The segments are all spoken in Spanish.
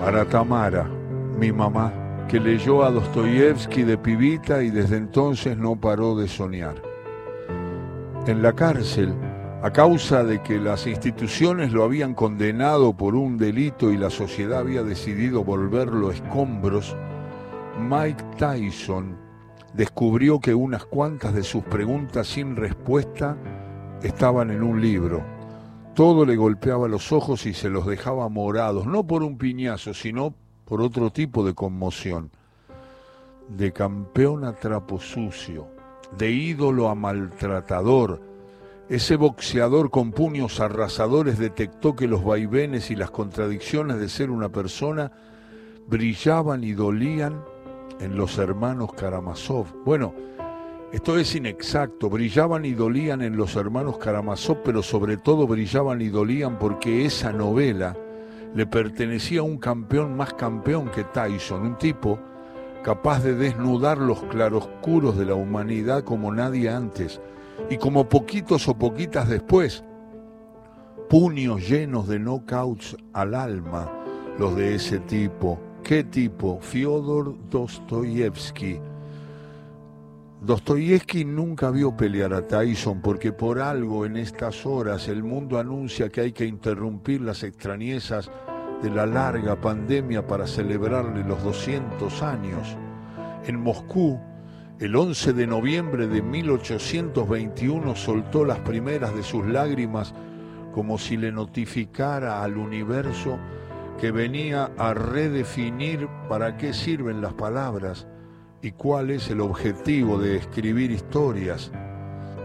Para Tamara, mi mamá, que leyó a Dostoyevsky de pibita y desde entonces no paró de soñar. En la cárcel, a causa de que las instituciones lo habían condenado por un delito y la sociedad había decidido volverlo escombros, Mike Tyson descubrió que unas cuantas de sus preguntas sin respuesta estaban en un libro. Todo le golpeaba los ojos y se los dejaba morados, no por un piñazo, sino por otro tipo de conmoción. De campeón a trapo sucio, de ídolo a maltratador, ese boxeador con puños arrasadores detectó que los vaivenes y las contradicciones de ser una persona brillaban y dolían en los hermanos Karamazov. Bueno, esto es inexacto, brillaban y dolían en los hermanos Karamazov, pero sobre todo brillaban y dolían porque esa novela le pertenecía a un campeón más campeón que Tyson, un tipo capaz de desnudar los claroscuros de la humanidad como nadie antes, y como poquitos o poquitas después, puños llenos de knockouts al alma, los de ese tipo. ¿Qué tipo? Fyodor Dostoyevsky Dostoyevsky nunca vio pelear a Tyson porque por algo en estas horas el mundo anuncia que hay que interrumpir las extrañezas de la larga pandemia para celebrarle los 200 años. En Moscú, el 11 de noviembre de 1821 soltó las primeras de sus lágrimas como si le notificara al universo que venía a redefinir para qué sirven las palabras y cuál es el objetivo de escribir historias.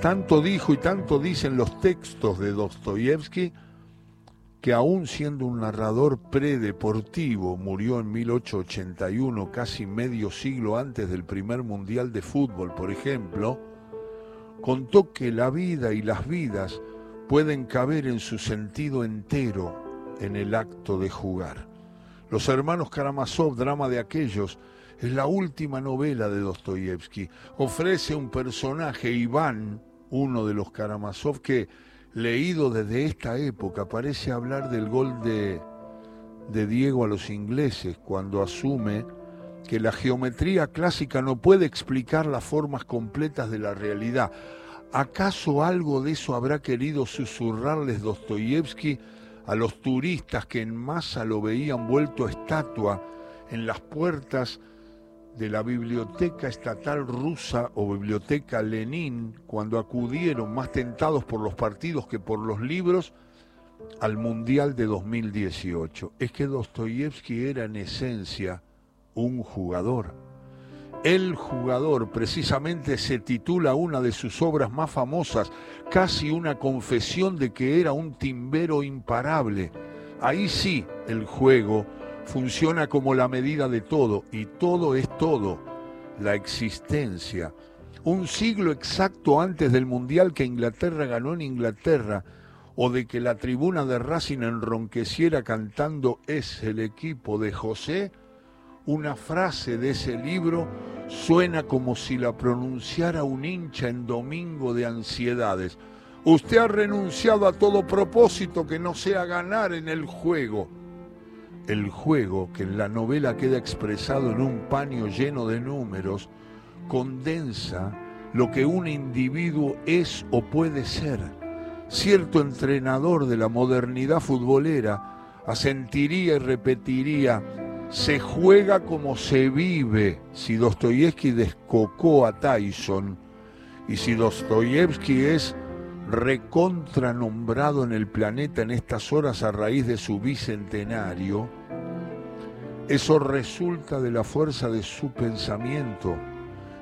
Tanto dijo y tanto dicen los textos de Dostoyevsky que aún siendo un narrador predeportivo, murió en 1881, casi medio siglo antes del primer Mundial de Fútbol, por ejemplo, contó que la vida y las vidas pueden caber en su sentido entero en el acto de jugar. Los hermanos Karamazov, drama de aquellos, es la última novela de Dostoyevsky. Ofrece un personaje, Iván, uno de los Karamazov, que, leído desde esta época, parece hablar del gol de, Diego a los ingleses, cuando asume que la geometría clásica no puede explicar las formas completas de la realidad. ¿Acaso algo de eso habrá querido susurrarles Dostoyevsky a los turistas que en masa lo veían vuelto estatua en las puertas de la Biblioteca Estatal Rusa o Biblioteca Lenin cuando acudieron más tentados por los partidos que por los libros al Mundial de 2018. Es que Dostoyevsky era en esencia un jugador. El jugador precisamente se titula una de sus obras más famosas, casi una confesión de que era un timbero imparable. Ahí sí el juego funciona como la medida de todo y todo es todo, la existencia. Un siglo exacto antes del Mundial que Inglaterra ganó en Inglaterra o de que la tribuna de Racing enronqueciera cantando es el equipo de José, una frase de ese libro suena como si la pronunciara un hincha en domingo de ansiedades. Usted ha renunciado a todo propósito que no sea ganar en el juego el juego, que en la novela queda expresado en un paño lleno de números, condensa lo que un individuo es o puede ser. Cierto entrenador de la modernidad futbolera asentiría y repetiría, se juega como se vive, si Dostoyevsky descocó a Tyson y si Dostoyevsky es recontranombrado en el planeta en estas horas a raíz de su bicentenario, eso resulta de la fuerza de su pensamiento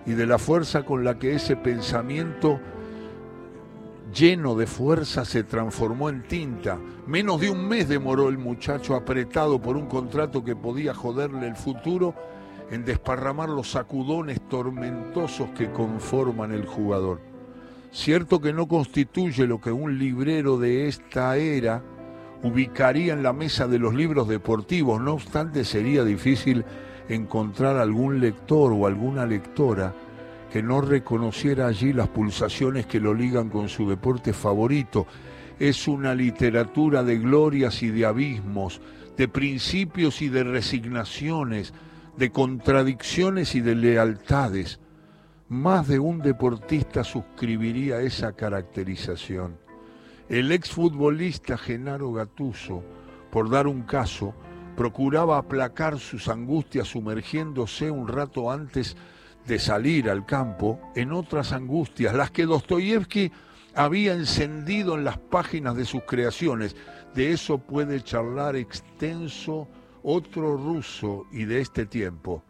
y de la fuerza con la que ese pensamiento lleno de fuerza se transformó en tinta. Menos de un mes demoró el muchacho apretado por un contrato que podía joderle el futuro en desparramar los sacudones tormentosos que conforman el jugador. Cierto que no constituye lo que un librero de esta era ubicaría en la mesa de los libros deportivos, no obstante sería difícil encontrar algún lector o alguna lectora que no reconociera allí las pulsaciones que lo ligan con su deporte favorito. Es una literatura de glorias y de abismos, de principios y de resignaciones, de contradicciones y de lealtades. Más de un deportista suscribiría esa caracterización. El exfutbolista Genaro Gatuso, por dar un caso, procuraba aplacar sus angustias sumergiéndose un rato antes de salir al campo en otras angustias, las que Dostoyevsky había encendido en las páginas de sus creaciones. De eso puede charlar extenso otro ruso y de este tiempo,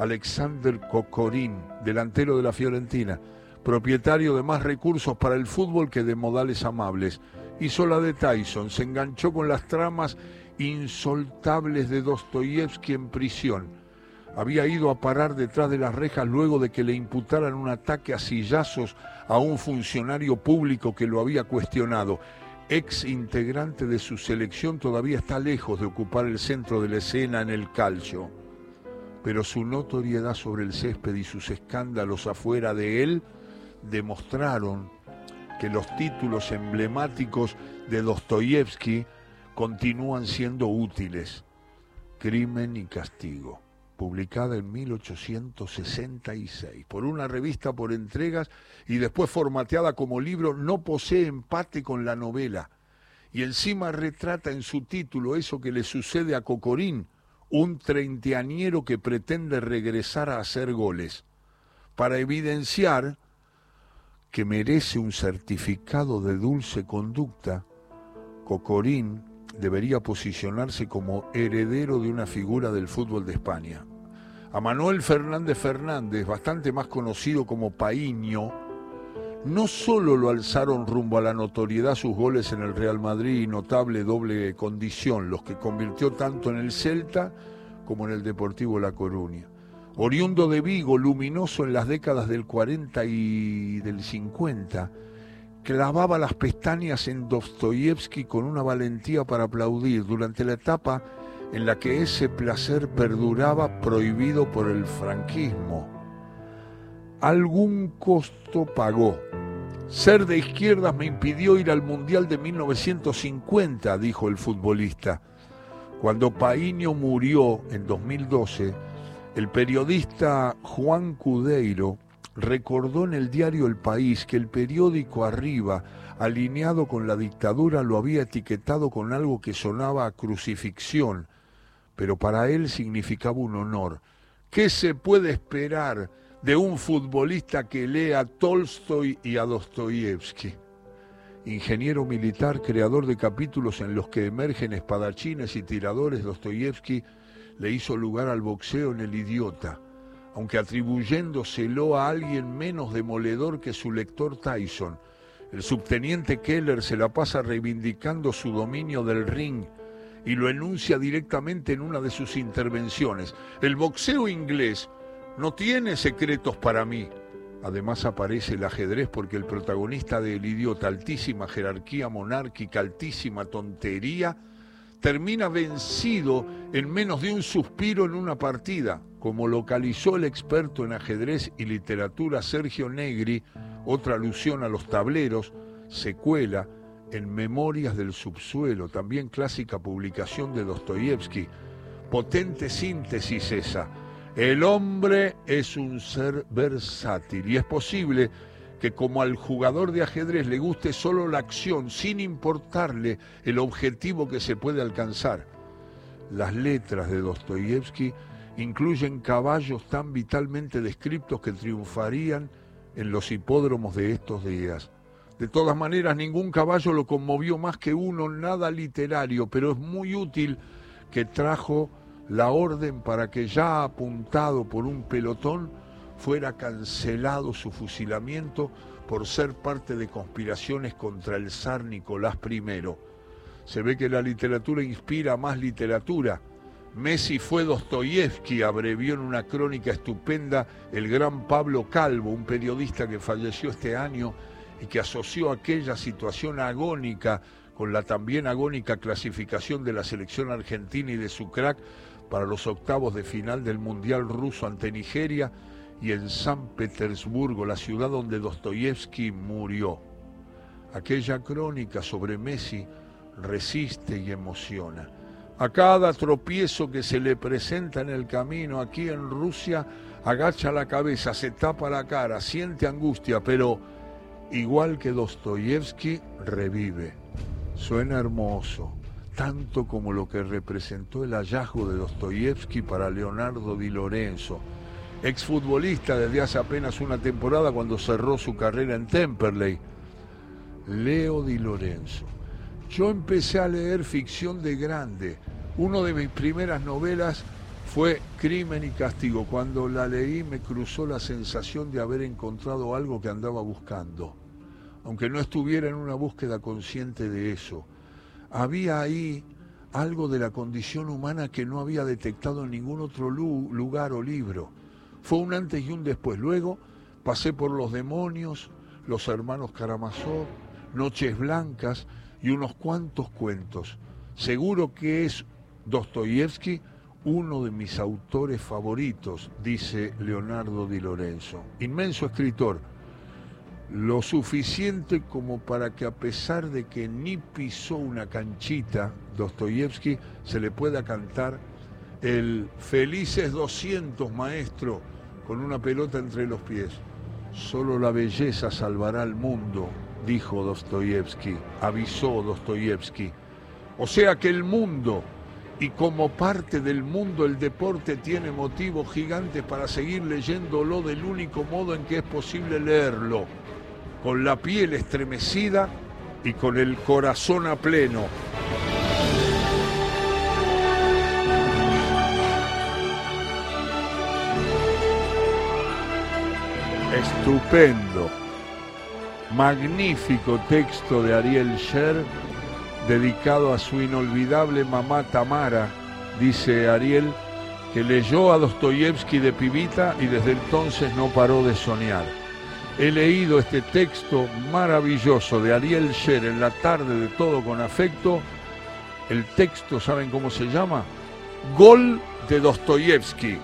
Alexander Kokorin, delantero de la Fiorentina, propietario de más recursos para el fútbol que de modales amables. Hizo la de Tyson, se enganchó con las tramas insoltables de Dostoyevsky en prisión. Había ido a parar detrás de las rejas luego de que le imputaran un ataque a sillazos a un funcionario público que lo había cuestionado. Ex integrante de su selección todavía está lejos de ocupar el centro de la escena en el calcio. Pero su notoriedad sobre el césped y sus escándalos afuera de él demostraron que los títulos emblemáticos de Dostoyevsky continúan siendo útiles. Crimen y Castigo, publicada en 1866 por una revista por entregas y después formateada como libro, no posee empate con la novela. Y encima retrata en su título eso que le sucede a Cocorín, un treintañero que pretende regresar a hacer goles, para evidenciar que merece un certificado de dulce conducta, Cocorín debería posicionarse como heredero de una figura del fútbol de España. A Manuel Fernández Fernández, bastante más conocido como Paíño, no solo lo alzaron rumbo a la notoriedad sus goles en el Real Madrid y notable doble condición, los que convirtió tanto en el Celta como en el Deportivo La Coruña. Oriundo de Vigo, luminoso en las décadas del 40 y del 50, clavaba las pestañas en Dostoyevsky con una valentía para aplaudir durante la etapa en la que ese placer perduraba prohibido por el franquismo. Algún costo pagó. Ser de izquierdas me impidió ir al Mundial de 1950, dijo el futbolista. Cuando Paínio murió en 2012, el periodista Juan Cudeiro recordó en el diario El País que el periódico Arriba, alineado con la dictadura, lo había etiquetado con algo que sonaba a crucifixión, pero para él significaba un honor. ¿Qué se puede esperar de un futbolista que lee a Tolstoy y a Dostoyevsky? Ingeniero militar, creador de capítulos en los que emergen espadachines y tiradores, Dostoyevsky le hizo lugar al boxeo en El Idiota aunque atribuyéndoselo a alguien menos demoledor que su lector Tyson. El subteniente Keller se la pasa reivindicando su dominio del ring y lo enuncia directamente en una de sus intervenciones. El boxeo inglés no tiene secretos para mí. Además aparece el ajedrez porque el protagonista del idiota, altísima jerarquía monárquica, altísima tontería, termina vencido en menos de un suspiro en una partida, como localizó el experto en ajedrez y literatura Sergio Negri, otra alusión a los tableros, secuela en Memorias del Subsuelo, también clásica publicación de Dostoyevsky. Potente síntesis esa. El hombre es un ser versátil y es posible que como al jugador de ajedrez le guste solo la acción sin importarle el objetivo que se puede alcanzar. Las letras de Dostoyevsky incluyen caballos tan vitalmente descriptos que triunfarían en los hipódromos de estos días. De todas maneras, ningún caballo lo conmovió más que uno, nada literario, pero es muy útil que trajo la orden para que ya apuntado por un pelotón, fuera cancelado su fusilamiento por ser parte de conspiraciones contra el zar Nicolás I. Se ve que la literatura inspira más literatura. Messi fue Dostoyevsky, abrevió en una crónica estupenda el gran Pablo Calvo, un periodista que falleció este año y que asoció aquella situación agónica con la también agónica clasificación de la selección argentina y de su crack para los octavos de final del Mundial ruso ante Nigeria y en San Petersburgo, la ciudad donde Dostoyevsky murió. Aquella crónica sobre Messi resiste y emociona. A cada tropiezo que se le presenta en el camino aquí en Rusia, agacha la cabeza, se tapa la cara, siente angustia, pero igual que Dostoyevsky, revive. Suena hermoso, tanto como lo que representó el hallazgo de Dostoyevsky para Leonardo Di Lorenzo, exfutbolista desde hace apenas una temporada cuando cerró su carrera en Temperley. Leo Di Lorenzo. Yo empecé a leer ficción de grande. Una de mis primeras novelas fue Crimen y Castigo. Cuando la leí me cruzó la sensación de haber encontrado algo que andaba buscando, aunque no estuviera en una búsqueda consciente de eso. Había ahí algo de la condición humana que no había detectado en ningún otro lugar o libro. Fue un antes y un después. Luego pasé por Los Demonios, Los Hermanos Karamazov, Noches Blancas y unos cuantos cuentos. Seguro que es Dostoyevsky uno de mis autores favoritos, dice Leonardo Di Lorenzo. Inmenso escritor, lo suficiente como para que a pesar de que ni pisó una canchita, Dostoyevsky se le pueda cantar el Felices 200, maestro, con una pelota entre los pies. Solo la belleza salvará al mundo, dijo Dostoyevsky, avisó Dostoyevsky. O sea que el mundo, y como parte del mundo el deporte tiene motivos gigantes para seguir leyéndolo del único modo en que es posible leerlo, con la piel estremecida y con el corazón a pleno. Estupendo, magnífico texto de Ariel Sher dedicado a su inolvidable mamá Tamara, dice Ariel, que leyó a Dostoyevsky de pibita y desde entonces no paró de soñar. He leído este texto maravilloso de Ariel Sher en la tarde de todo con afecto. El texto, ¿saben cómo se llama? Gol de Dostoyevsky.